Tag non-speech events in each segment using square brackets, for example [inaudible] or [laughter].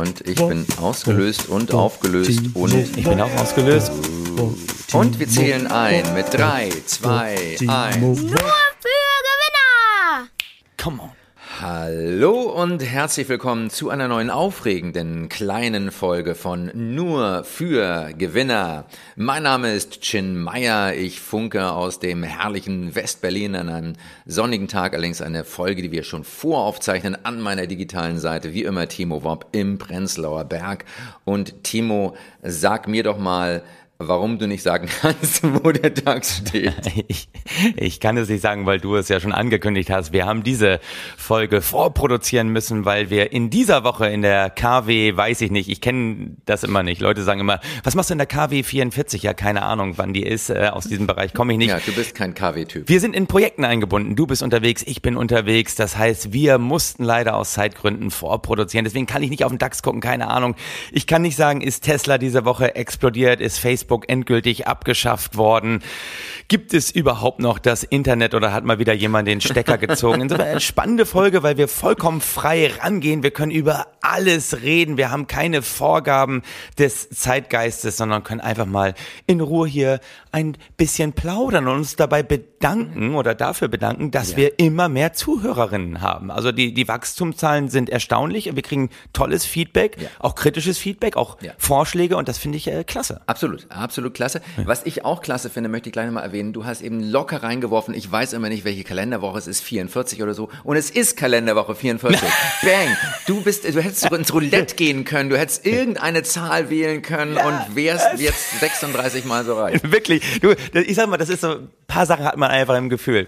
Und ich bin ausgelöst und aufgelöst und Ich bin auch ausgelöst. und wir zählen ein mit 3, 2, 1. Nur für Gewinner! Come on. Hallo und herzlich willkommen zu einer neuen aufregenden kleinen Folge von Nur für Gewinner. Mein Name ist Chin Meyer. Ich funke aus dem herrlichen Westberlin an einem sonnigen Tag, allerdings eine Folge, die wir schon voraufzeichnen an meiner digitalen Seite. Wie immer Timo Wob im Prenzlauer Berg. Und Timo, sag mir doch mal, warum du nicht sagen kannst, [laughs] wo der Tag steht. Ich, ich kann es nicht sagen, weil du es ja schon angekündigt hast. Wir haben diese Folge vorproduzieren müssen, weil wir in dieser Woche in der KW, weiß ich nicht, ich kenne das immer nicht. Leute sagen immer, was machst du in der KW 44? Ja, keine Ahnung, wann die ist. Äh, aus diesem Bereich komme ich nicht. Ja, du bist kein KW-Typ. Wir sind in Projekten eingebunden. Du bist unterwegs, ich bin unterwegs. Das heißt, wir mussten leider aus Zeitgründen vorproduzieren. Deswegen kann ich nicht auf den DAX gucken, keine Ahnung. Ich kann nicht sagen, ist Tesla diese Woche explodiert, ist Facebook endgültig abgeschafft worden. Gibt es überhaupt noch das Internet oder hat mal wieder jemand den Stecker [laughs] gezogen? Insofern eine spannende Folge, weil wir vollkommen frei rangehen. Wir können über alles reden. Wir haben keine Vorgaben des Zeitgeistes, sondern können einfach mal in Ruhe hier ein bisschen plaudern und uns dabei bedanken oder dafür bedanken, dass Ja. wir immer mehr Zuhörerinnen haben. Also die, die Wachstumszahlen sind erstaunlich und wir kriegen tolles Feedback, Ja. auch kritisches Feedback, auch Ja. Vorschläge und das finde ich äh, klasse. Absolut, absolut klasse. Was ich auch klasse finde, möchte ich gleich nochmal erwähnen. Du hast eben locker reingeworfen. Ich weiß immer nicht, welche Kalenderwoche es ist, 44 oder so. Und es ist Kalenderwoche 44. [laughs] Bang! Du bist, du hättest sogar ins Roulette gehen können. Du hättest irgendeine Zahl wählen können und wärst jetzt 36 mal so reich. [laughs] Wirklich, du, ich sag mal, das ist so, ein paar Sachen hat man einfach im Gefühl.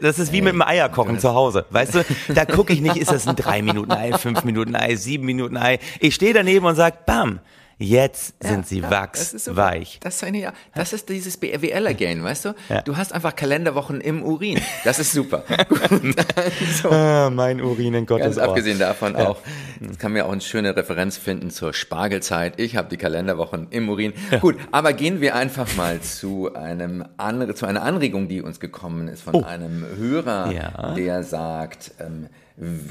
Das ist wie mit dem Eierkochen zu Hause, weißt du? Da gucke ich nicht, ist das ein 3 Minuten Ei, 5 Minuten Ei, 7 Minuten Ei. Ich stehe daneben und sag, bam, jetzt sind sie Ja, das wachsweich. Das ja, das ist dieses BWLer-Gain, weißt du? Ja. Du hast einfach Kalenderwochen im Urin. Das ist super. [laughs] So. Ah, mein Urin in Gottes Ganz Ohr. abgesehen davon auch, das kann mir auch eine schöne Referenz finden zur Spargelzeit. Ich habe die Kalenderwochen im Urin. Gut, aber gehen wir einfach mal zu einem andere, zu einer Anregung, die uns gekommen ist von einem Hörer, Oh. Der sagt, ähm,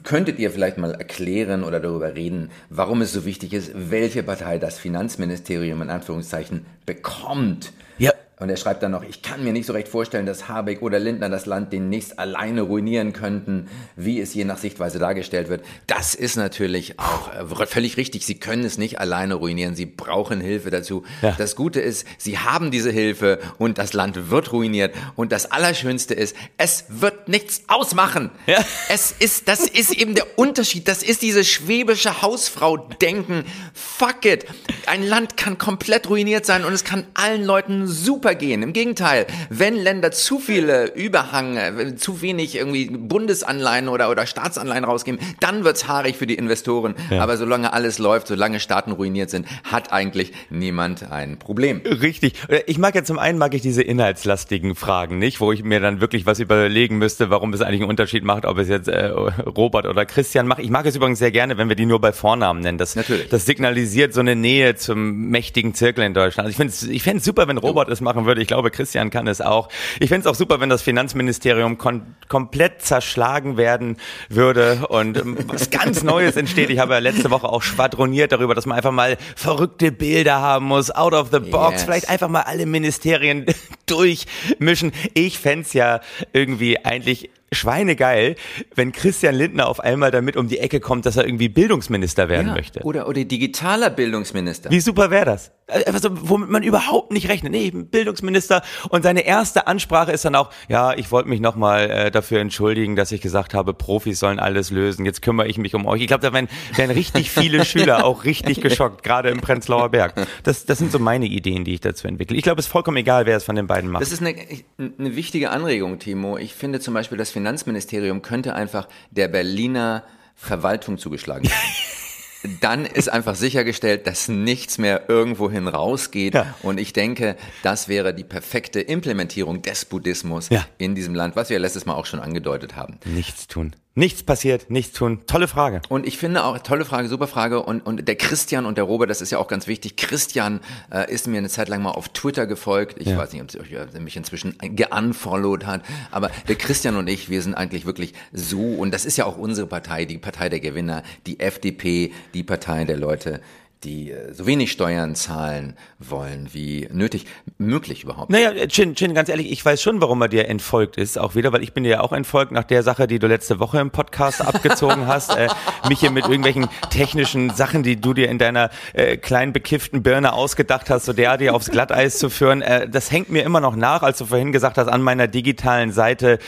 könntet ihr vielleicht mal erklären oder darüber reden, warum es so wichtig ist, welche Partei das Finanzministerium in Anführungszeichen bekommt? Ja. Und er schreibt dann noch, ich kann mir nicht so recht vorstellen, dass Habeck oder Lindner das Land demnächst alleine ruinieren könnten, wie es je nach Sichtweise dargestellt wird. Das ist natürlich auch äh, völlig richtig. Sie können es nicht alleine ruinieren. Sie brauchen Hilfe dazu. Ja. Das Gute ist, sie haben diese Hilfe und das Land wird ruiniert. Und das Allerschönste ist, es wird nichts ausmachen. Ja. Es ist, das ist eben der Unterschied. Das ist diese schwäbische Hausfrau-Denken. Fuck it. Ein Land kann komplett ruiniert sein und es kann allen Leuten super gehen. Im Gegenteil, wenn Länder zu viele Überhang, äh, zu wenig irgendwie Bundesanleihen oder, oder Staatsanleihen rausgeben, dann wird's haarig für die Investoren. Aber solange alles läuft, solange Staaten ruiniert sind, hat eigentlich niemand ein Problem. Richtig. Ich mag ja zum einen mag ich diese inhaltslastigen Fragen nicht, wo ich mir dann wirklich was überlegen müsste, warum es eigentlich einen Unterschied macht, ob es jetzt äh, Robert oder Christian macht. Ich mag es übrigens sehr gerne, wenn wir die nur bei Vornamen nennen. Das, Natürlich. das signalisiert so eine Nähe zum mächtigen Zirkel in Deutschland. Also ich finde es ich super, wenn Robert es machen würde. Ich glaube, Christian kann es auch. Ich fände es auch super, wenn das Finanzministerium kon komplett zerschlagen werden würde und ähm, was ganz Neues entsteht. Ich habe ja letzte Woche auch schwadroniert darüber, dass man einfach mal verrückte Bilder haben muss, out of the box, Yes. vielleicht einfach mal alle Ministerien [laughs] durchmischen. Ich fänd's ja irgendwie eigentlich schweinegeil, wenn Christian Lindner auf einmal damit um die Ecke kommt, dass er irgendwie Bildungsminister werden möchte. Oder, oder digitaler Bildungsminister. Wie super wäre das? Also, womit man überhaupt nicht rechnet. Nee, Bildungsminister und seine erste Ansprache ist dann auch, ja, ich wollte mich nochmal äh, dafür entschuldigen, dass ich gesagt habe, Profis sollen alles lösen. Jetzt kümmere ich mich um euch. Ich glaube, da wären, wären richtig viele [laughs] Schüler auch richtig geschockt, gerade im Prenzlauer Berg. Das, das sind so meine Ideen, die ich dazu entwickle. Ich glaube, es ist vollkommen egal, wer es von den beiden macht. Das ist eine, eine wichtige Anregung, Timo. Ich finde zum Beispiel, das Finanzministerium könnte einfach der Berliner Verwaltung zugeschlagen werden. [laughs] Dann ist einfach sichergestellt, dass nichts mehr irgendwohin rausgeht. Ja. Und ich denke, das wäre die perfekte Implementierung des Buddhismus Ja. in diesem Land, was wir letztes Mal auch schon angedeutet haben. Nichts tun. Nichts passiert, nichts tun. Tolle Frage. Und ich finde auch, tolle Frage, super Frage. Und, und der Christian und der Robert, das ist ja auch ganz wichtig. Christian äh, ist mir eine Zeit lang mal auf Twitter gefolgt. Ich Ja. weiß nicht, ob er mich inzwischen geunfollowed hat. Aber der Christian und ich, wir sind eigentlich wirklich so. Und das ist ja auch unsere Partei, die Partei der Gewinner, die FDP, die Partei der Leute, die äh, so wenig Steuern zahlen wollen wie nötig, möglich überhaupt. Naja, Chin, Chin, ganz ehrlich, ich weiß schon, warum er dir entfolgt ist, auch wieder, weil ich bin dir ja auch entfolgt nach der Sache, die du letzte Woche im Podcast abgezogen hast, äh, mich hier mit irgendwelchen technischen Sachen, die du dir in deiner äh, kleinen bekifften Birne ausgedacht hast, so der dir aufs Glatteis zu führen, äh, das hängt mir immer noch nach, als du vorhin gesagt hast, an meiner digitalen Seite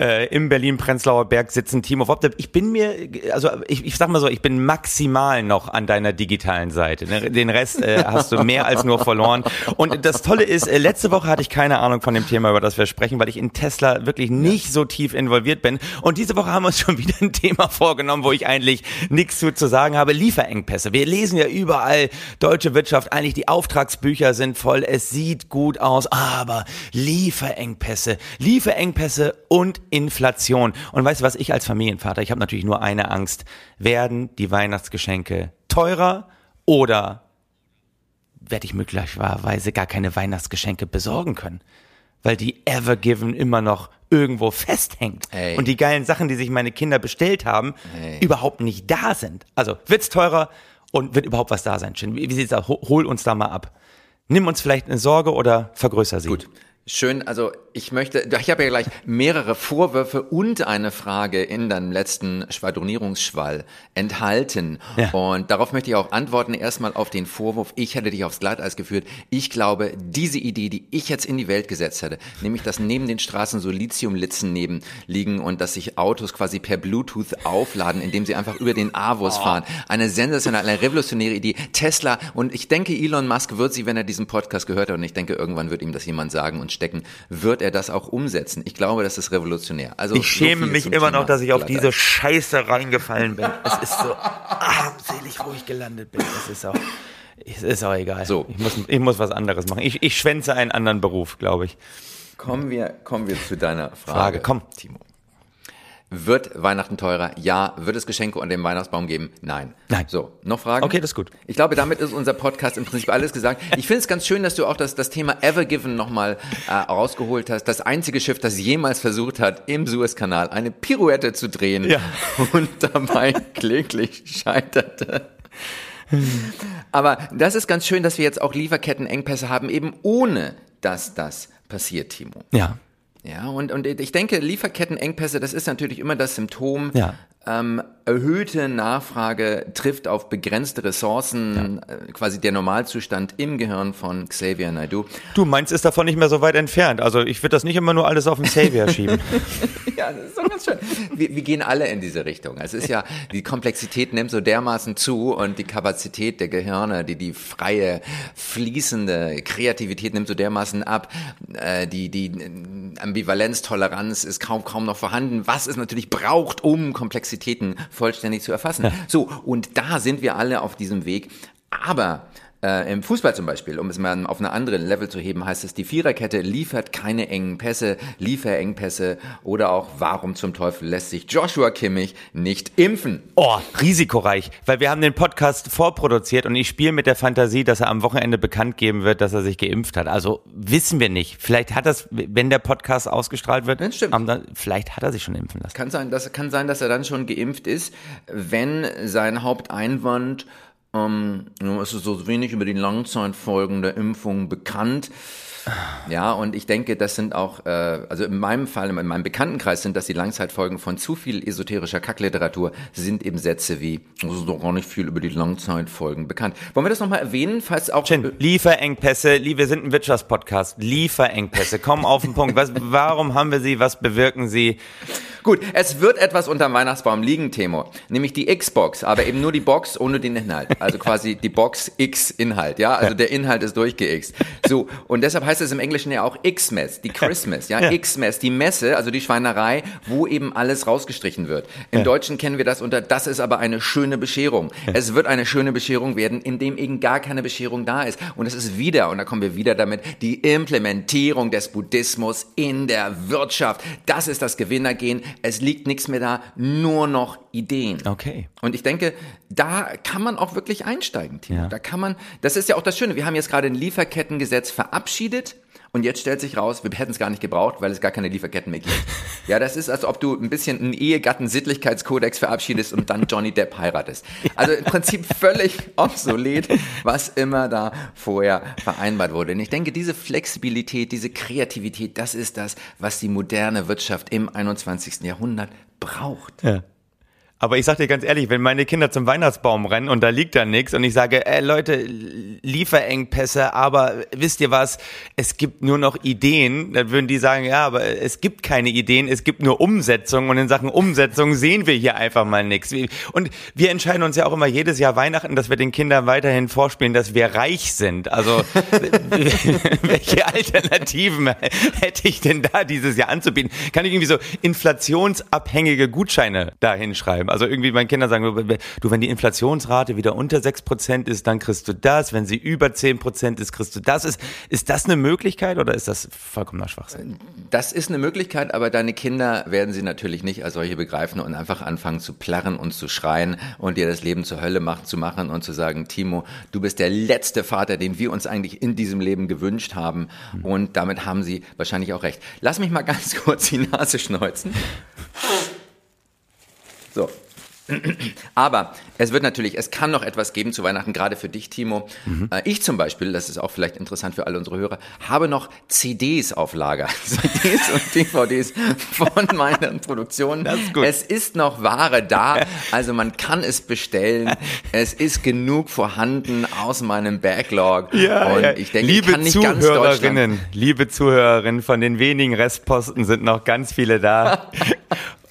äh, im Berlin-Prenzlauer Berg sitzen Timo Wopte. Ich bin mir, also ich, ich sag mal so, ich bin maximal noch an deiner digitalen Seite. Ne? Den Rest äh, hast du mehr als nur verloren. Und das Tolle ist, äh, letzte Woche hatte ich keine Ahnung von dem Thema, über das wir sprechen, weil ich in Tesla wirklich nicht so tief involviert bin. Und diese Woche haben wir uns schon wieder ein Thema vorgenommen, wo ich eigentlich nichts zu, zu sagen habe. Lieferengpässe. Wir lesen ja überall, deutsche Wirtschaft, eigentlich die Auftragsbücher sind voll, es sieht gut aus, aber Lieferengpässe, Lieferengpässe und Inflation. Und weißt du was, ich als Familienvater, ich habe natürlich nur eine Angst. Werden die Weihnachtsgeschenke teurer oder werde ich möglicherweise gar keine Weihnachtsgeschenke besorgen können? Weil die Evergiven immer noch irgendwo festhängt Ey. und die geilen Sachen, die sich meine Kinder bestellt haben, Ey. überhaupt nicht da sind. Also wird's teurer und wird überhaupt was da sein? Wie, wie sieht's aus? Ho- Hol uns da mal ab. Nimm uns vielleicht eine Sorge oder vergrößer sie. Gut. Schön, also ich möchte, ich habe ja gleich mehrere Vorwürfe und eine Frage in deinem letzten Schwadronierungsschwall enthalten. Ja. Und darauf möchte ich auch antworten. Erstmal auf den Vorwurf, ich hätte dich aufs Glatteis geführt. Ich glaube, diese Idee, die ich jetzt in die Welt gesetzt hätte, nämlich dass neben den Straßen so Lithiumlitzen neben liegen und dass sich Autos quasi per Bluetooth aufladen, indem sie einfach über den Avus fahren. Eine sensationelle, eine revolutionäre Idee. Tesla und ich denke, Elon Musk wird sie, wenn er diesen Podcast gehört hat, und ich denke, irgendwann wird ihm das jemand sagen und stecken, wird er das auch umsetzen. Ich glaube, das ist revolutionär. Also Ich schäme so mich immer Thema noch, dass ich auf Glatteis. diese Scheiße reingefallen bin. Es ist so armselig, wo ich gelandet bin. Es ist auch, es ist auch egal. So. Ich muss, ich muss was anderes machen. Ich, ich schwänze einen anderen Beruf, glaube ich. Kommen wir, kommen wir zu deiner Frage, Frage, komm. Timo. Wird Weihnachten teurer? Ja. Wird es Geschenke unter dem Weihnachtsbaum geben? Nein. Nein. So, noch Fragen? Okay, das ist gut. Ich glaube, damit ist unser Podcast im Prinzip alles gesagt. Ich finde es ganz schön, dass du auch das, das Thema Evergiven nochmal äh, rausgeholt hast. Das einzige Schiff, das jemals versucht hat, im Suezkanal eine Pirouette zu drehen Ja. [laughs] und dabei kläglich scheiterte. Aber das ist ganz schön, dass wir jetzt auch Lieferkettenengpässe haben, eben ohne dass das passiert, Timo. Ja. Ja, und, und ich denke, Lieferkettenengpässe, das ist natürlich immer das Symptom. Ja. Ähm, erhöhte Nachfrage trifft auf begrenzte Ressourcen, äh, quasi der Normalzustand im Gehirn von Xavier Naidoo. Du meinst, ist davon nicht mehr so weit entfernt. Also ich würde das nicht immer nur alles auf den Savior schieben. [laughs] Ja, das ist doch ganz schön. Wir, wir gehen alle in diese Richtung. Es ist ja, die Komplexität nimmt so dermaßen zu und die Kapazität der Gehirne, die, die freie, fließende Kreativität nimmt so dermaßen ab. Äh, die, die Ambivalenz, Toleranz ist kaum, kaum noch vorhanden, was es natürlich braucht, um Komplexitäten vollständig zu erfassen. So, und da sind wir alle auf diesem Weg. Aber äh, Im Fußball zum Beispiel, um es mal auf eine andere Level zu heben, heißt es, die Viererkette liefert keine engen Pässe, Lieferengpässe oder auch, warum zum Teufel lässt sich Joshua Kimmich nicht impfen? Oh, risikoreich, weil wir haben den Podcast vorproduziert und ich spiele mit der Fantasie, dass er am Wochenende bekannt geben wird, dass er sich geimpft hat. Also wissen wir nicht. Vielleicht hat das, wenn der Podcast ausgestrahlt wird, Das stimmt. dann, vielleicht hat er sich schon impfen lassen. Kann sein, dass, kann sein, dass er dann schon geimpft ist, wenn sein Haupteinwand, ähm, es ist so wenig über die Langzeitfolgen der Impfung bekannt. Ja, und ich denke, das sind auch, äh, also in meinem Fall, in meinem Bekanntenkreis sind das die Langzeitfolgen von zu viel esoterischer Kackliteratur, sind eben Sätze wie, es ist doch gar nicht viel über die Langzeitfolgen bekannt. Wollen wir das nochmal erwähnen, falls auch... Chin, Lieferengpässe, lie- wir sind ein Wirtschaftspodcast. Lieferengpässe, kommen auf den Punkt. Was, warum haben wir sie? Was bewirken sie? Gut, es wird etwas unterm Weihnachtsbaum liegen, Timo. Nämlich die Xbox, aber eben nur die Box ohne den Inhalt. Also quasi die Box X Inhalt, ja? Also der Inhalt ist durchgeixt. So, und deshalb heißt heißt es im Englischen ja auch Xmas, die Christmas, ja, ja. Xmas, die Messe, also die Schweinerei, wo eben alles rausgestrichen wird. Im ja. Deutschen kennen wir das unter, das ist aber eine schöne Bescherung. Ja. Es wird eine schöne Bescherung werden, indem eben gar keine Bescherung da ist. Und es ist wieder, und da kommen wir wieder damit, die Implementierung des Buddhismus in der Wirtschaft. Das ist das Gewinnergehen. Es liegt nichts mehr da, nur noch Ideen. Okay. Und ich denke, da kann man auch wirklich einsteigen, Timo. Ja. Da kann man, das ist ja auch das Schöne. Wir haben jetzt gerade ein Lieferkettengesetz verabschiedet. Und jetzt stellt sich raus, wir hätten es gar nicht gebraucht, weil es gar keine Lieferketten mehr gibt. Ja, das ist, als ob du ein bisschen einen Ehegatten-Sittlichkeitskodex verabschiedest und dann Johnny Depp heiratest. Also im Prinzip [laughs] völlig obsolet, was immer da vorher vereinbart wurde. Und ich denke, diese Flexibilität, diese Kreativität, das ist das, was die moderne Wirtschaft im 21. Jahrhundert braucht. Ja. Aber ich sag dir ganz ehrlich, wenn meine Kinder zum Weihnachtsbaum rennen und da liegt da nichts und ich sage, ey Leute, Lieferengpässe, aber wisst ihr was, es gibt nur noch Ideen, dann würden die sagen, ja, aber es gibt keine Ideen, es gibt nur Umsetzung und in Sachen Umsetzung sehen wir hier einfach mal nichts. Und wir entscheiden uns ja auch immer jedes Jahr Weihnachten, dass wir den Kindern weiterhin vorspielen, dass wir reich sind. Also [laughs] welche Alternativen hätte ich denn da dieses Jahr anzubieten? Kann ich irgendwie so inflationsabhängige Gutscheine da hinschreiben? Also irgendwie meine Kinder sagen, du, wenn die Inflationsrate wieder unter 6% ist, dann kriegst du das. Wenn sie über 10% ist, kriegst du das. Ist, ist das eine Möglichkeit oder ist das vollkommener Schwachsinn? Das ist eine Möglichkeit, aber deine Kinder werden sie natürlich nicht als solche begreifen und einfach anfangen zu plärren und zu schreien und dir das Leben zur Hölle macht, zu machen und zu sagen, Timo, du bist der letzte Vater, den wir uns eigentlich in diesem Leben gewünscht haben. Und damit haben sie wahrscheinlich auch recht. Lass mich mal ganz [laughs] kurz die Nase schneuzen. So. [clears throat] Aber es wird natürlich, es kann noch etwas geben zu Weihnachten, gerade für dich, Timo. Mhm. Äh, ich zum Beispiel, das ist auch vielleicht interessant für alle unsere Hörer, habe noch CDs auf Lager. [laughs] CDs und DVDs von [laughs] meinen Produktionen. Das ist gut. Es ist noch Ware da, [laughs] also man kann es bestellen. Es ist genug vorhanden aus meinem Backlog. Ja, und ich denke, liebe ich kann nicht Zuhörerinnen, ganz liebe Zuhörerinnen, von den wenigen Restposten sind noch ganz viele da.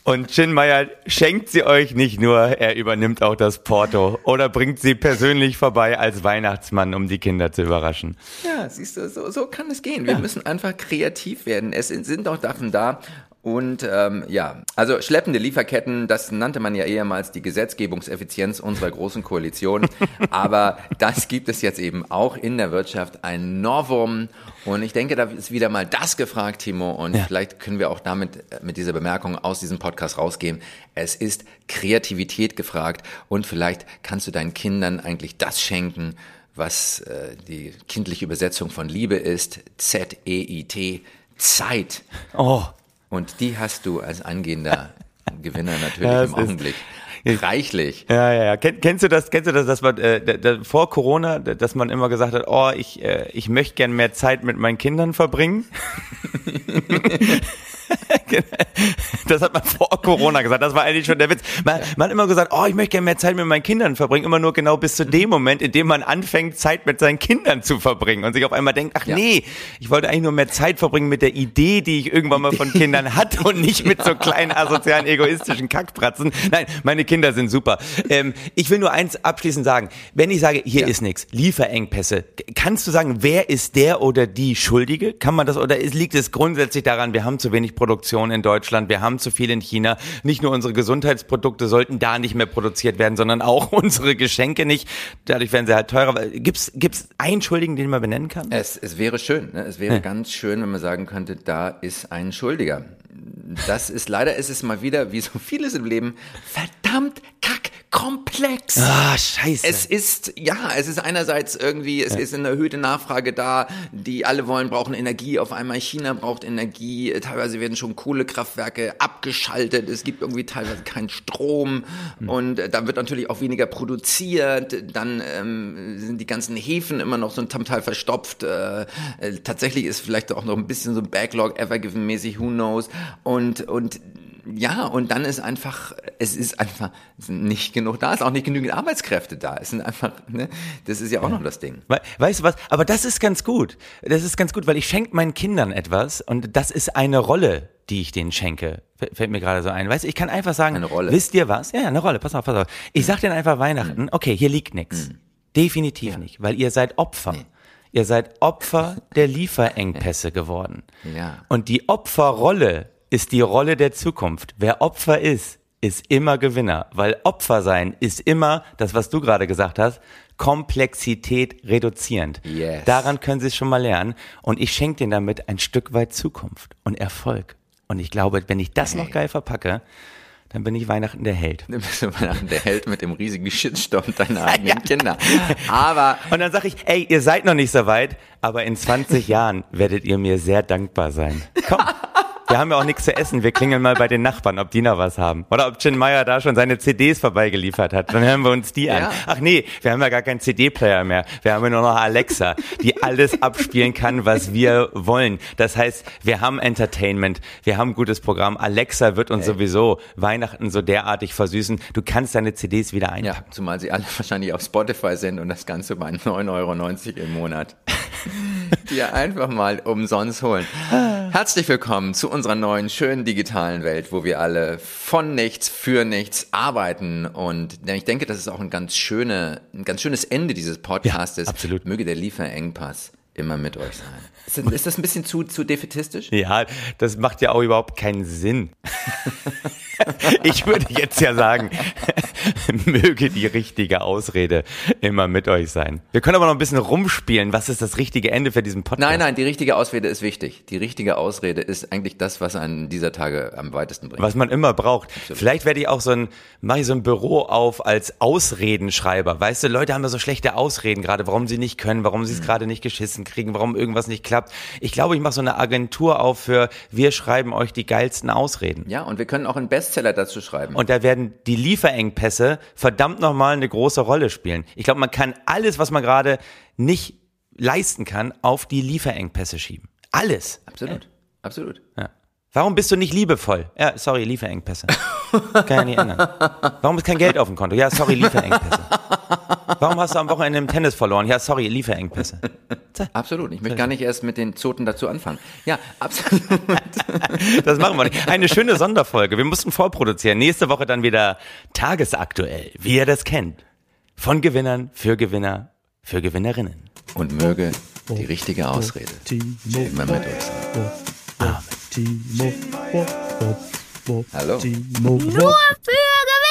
Und Chinmeier schenkt sie euch nicht nur, er übernimmt auch das Porto oder bringt sie persönlich vorbei als Weihnachtsmann, um die Kinder zu überraschen. Ja, siehst du, so, so kann es gehen. Wir ja. müssen einfach kreativ werden. Es sind doch Sachen da, und ähm, ja, also schleppende Lieferketten, das nannte man ja ehemals die Gesetzgebungseffizienz unserer großen Koalition. [laughs] Aber das gibt es jetzt eben auch in der Wirtschaft, ein Novum. Und ich denke, da ist wieder mal das gefragt, Timo. Und ja. vielleicht können wir auch damit äh, mit dieser Bemerkung aus diesem Podcast rausgehen. Es ist Kreativität gefragt. Und vielleicht kannst du deinen Kindern eigentlich das schenken, was äh, die kindliche Übersetzung von Liebe ist. Z-E-I-T. Zeit. Oh. Und die hast du als angehender [laughs] Gewinner natürlich ja, im Augenblick. Reichlich. Ja, ja, ja. Kenn, kennst du das, kennst du das, dass man äh, da, vor Corona, dass man immer gesagt hat, oh, ich, äh, ich möchte gern mehr Zeit mit meinen Kindern verbringen? [laughs] das hat man vor Corona gesagt. Das war eigentlich schon der Witz. Man, man hat immer gesagt, oh, ich möchte gerne mehr Zeit mit meinen Kindern verbringen. Immer nur genau bis zu dem Moment, in dem man anfängt, Zeit mit seinen Kindern zu verbringen und sich auf einmal denkt, ach ja. nee, ich wollte eigentlich nur mehr Zeit verbringen mit der Idee, die ich irgendwann mal von Kindern [laughs] hatte und nicht mit so kleinen asozialen, egoistischen Kackpratzen. Nein, meine Kinder sind super. Ähm, ich will nur eins abschließend sagen. Wenn ich sage, hier ja. ist nichts, Lieferengpässe, kannst du sagen, wer ist der oder die Schuldige? Kann man das oder liegt es grundsätzlich daran, wir haben zu wenig Produktion in Deutschland, wir haben zu viel in China. Nicht nur unsere Gesundheitsprodukte sollten da nicht mehr produziert werden, sondern auch [laughs] unsere Geschenke nicht. Dadurch werden sie halt teurer. Gibt's gibt's einen Schuldigen, den man benennen kann? Es, es wäre schön. Ne? Es wäre ja. ganz schön, wenn man sagen könnte, da ist ein Schuldiger. Das ist leider ist es mal wieder, wie so vieles im Leben, verdammt kack komplex. Ah, scheiße. Es ist, ja, es ist einerseits irgendwie, es ja. ist eine erhöhte Nachfrage da, die alle wollen, brauchen Energie. Auf einmal China braucht Energie. Teilweise werden schon Kohlekraftwerke abgeschaltet. Es gibt irgendwie teilweise keinen Strom. Hm. Und äh, da wird natürlich auch weniger produziert. Dann ähm, sind die ganzen Häfen immer noch so ein Teil verstopft. Äh, äh, tatsächlich ist vielleicht auch noch ein bisschen so ein Backlog, Evergiven-mäßig, who knows. Und, und ja, und dann ist einfach, es ist einfach nicht genug da, es ist auch nicht genügend Arbeitskräfte da. Es sind einfach, ne, das ist ja auch noch das Ding. Weißt du was? Aber das ist ganz gut. Das ist ganz gut, weil ich schenke meinen Kindern etwas und das ist eine Rolle, die ich denen schenke. Fällt mir gerade so ein. Weißt du, ich kann einfach sagen, eine Rolle. wisst ihr was? Ja, eine Rolle, pass auf, pass auf. Ich sag denen einfach Weihnachten, okay, hier liegt nichts. Mhm. Definitiv ja. nicht, weil ihr seid Opfer. Nee. Ihr seid Opfer der Lieferengpässe geworden. Ja. Und die Opferrolle ist die Rolle der Zukunft. Wer Opfer ist, ist immer Gewinner, weil Opfer sein ist immer, das was du gerade gesagt hast, Komplexität reduzierend. Yes. Daran können Sie es schon mal lernen und ich schenke Ihnen damit ein Stück weit Zukunft und Erfolg. Und ich glaube, wenn ich das noch geil verpacke, dann bin ich Weihnachten der Held. Du bist Weihnachten der Held mit dem riesigen Shitstorm deiner [laughs] eigenen Kinder. Aber Und dann sage ich, ey, ihr seid noch nicht so weit, aber in 20 [laughs] Jahren werdet ihr mir sehr dankbar sein. Komm. Wir haben ja auch nichts zu essen. Wir klingeln mal bei den Nachbarn, ob die noch was haben. Oder ob Chin Meyer da schon seine CDs vorbeigeliefert hat. Dann hören wir uns die an. Ja. Ach nee, wir haben ja gar keinen CD-Player mehr. Wir haben ja nur noch Alexa, die alles abspielen kann, was wir wollen. Das heißt, wir haben Entertainment, wir haben ein gutes Programm. Alexa wird uns sowieso Weihnachten so derartig versüßen. Du kannst deine CDs wieder einpacken. ja, zumal sie alle wahrscheinlich auf Spotify sind und das Ganze bei 9,90 Euro im Monat. [laughs] Die einfach mal umsonst holen. Herzlich willkommen zu unserer neuen, schönen digitalen Welt, wo wir alle von nichts, für nichts arbeiten. Und ich denke, das ist auch ein ganz, schöne, ein ganz schönes Ende dieses Podcastes. Ja, absolut. Möge der Lieferengpass immer mit euch sein. [laughs] Ist das, ist das ein bisschen zu, zu defetistisch? Ja, das macht ja auch überhaupt keinen Sinn. [laughs] ich würde jetzt ja sagen, [laughs] möge die richtige Ausrede immer mit euch sein. Wir können aber noch ein bisschen rumspielen. Was ist das richtige Ende für diesen Podcast? Nein, nein, die richtige Ausrede ist wichtig. Die richtige Ausrede ist eigentlich das, was einen dieser Tage am weitesten bringt. Was man immer braucht. Vielleicht werde ich auch so ein, mache ich so ein Büro auf als Ausredenschreiber. Weißt du, Leute haben ja so schlechte Ausreden gerade, warum sie nicht können, warum sie es gerade nicht geschissen kriegen, warum irgendwas nicht klappt. Ich glaube, ich mache so eine Agentur auf für, wir schreiben euch die geilsten Ausreden. Ja, und wir können auch einen Bestseller dazu schreiben. Und da werden die Lieferengpässe verdammt nochmal eine große Rolle spielen. Ich glaube, man kann alles, was man gerade nicht leisten kann, auf die Lieferengpässe schieben. Alles. absolut, absolut. Ja. Warum bist du nicht liebevoll? Ja, sorry, Lieferengpässe. Kann ja nicht ändern. Warum ist kein Geld auf dem Konto? Ja, sorry, Lieferengpässe. [laughs] Warum hast du am Wochenende im Tennis verloren? Ja, sorry, Lieferengpässe. Absolut. Ich möchte gar nicht erst mit den Zoten dazu anfangen. Ja, absolut. [laughs] Das machen wir nicht. Eine schöne Sonderfolge. Wir mussten vorproduzieren. Nächste Woche dann wieder tagesaktuell, wie ihr das kennt. Von Gewinnern, für Gewinner, für Gewinnerinnen. Und möge die richtige Ausrede immer mit euch sein. Hallo. Nur für